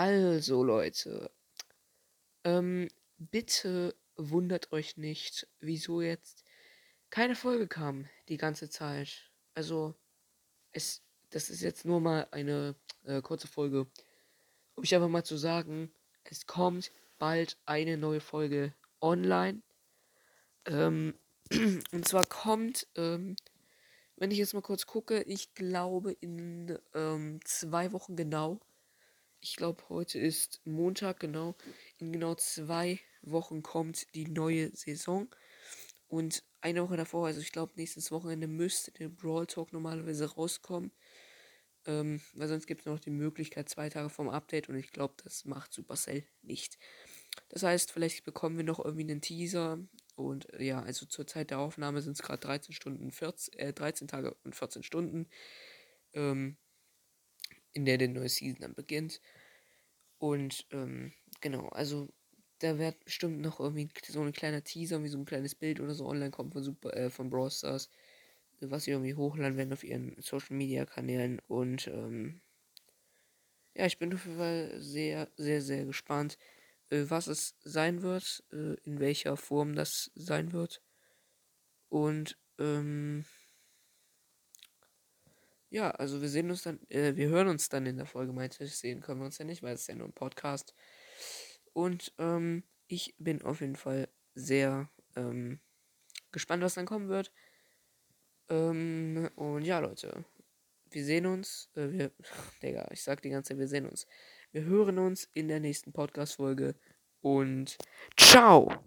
Also, Leute, ähm, bitte wundert euch nicht, wieso jetzt keine Folge kam die ganze Zeit. Also, es, das ist jetzt nur mal eine äh, kurze Folge, um ich einfach mal zu sagen, es kommt bald eine neue Folge online. Ähm, und zwar kommt, ähm, wenn ich jetzt mal kurz gucke, ich glaube in ähm, zwei Wochen genau. Ich glaube, heute ist Montag, genau. In genau zwei Wochen kommt die neue Saison. Und eine Woche davor, also ich glaube, nächstes Wochenende müsste der Brawl Talk normalerweise rauskommen. Ähm, weil sonst gibt es noch die Möglichkeit, zwei Tage vom Update. Und ich glaube, das macht Supercell nicht. Das heißt, vielleicht bekommen wir noch irgendwie einen Teaser. Und äh, ja, also zur Zeit der Aufnahme sind es gerade 13 Stunden, 14, äh, 13 Tage und 14 Stunden. Ähm, in der die neue Season dann beginnt. Und ähm, genau, also da wird bestimmt noch irgendwie so ein kleiner Teaser, wie so ein kleines Bild oder so online kommen von Super, äh, von Brawl Stars, was sie irgendwie hochladen werden auf ihren Social Media Kanälen. Und ähm, ja, ich bin auf jeden Fall sehr, sehr, sehr gespannt, äh, was es sein wird, äh, in welcher Form das sein wird. Und ähm, ja, also wir sehen uns dann, äh, wir hören uns dann in der Folge, meinte ich. Sehen können wir uns ja nicht, weil es ist ja nur ein Podcast. Und ähm, ich bin auf jeden Fall sehr ähm, gespannt, was dann kommen wird. Ähm, und ja, Leute, wir sehen uns. Äh, wir, Digga, ich sag die ganze Zeit, wir sehen uns. Wir hören uns in der nächsten Podcast-Folge und ciao!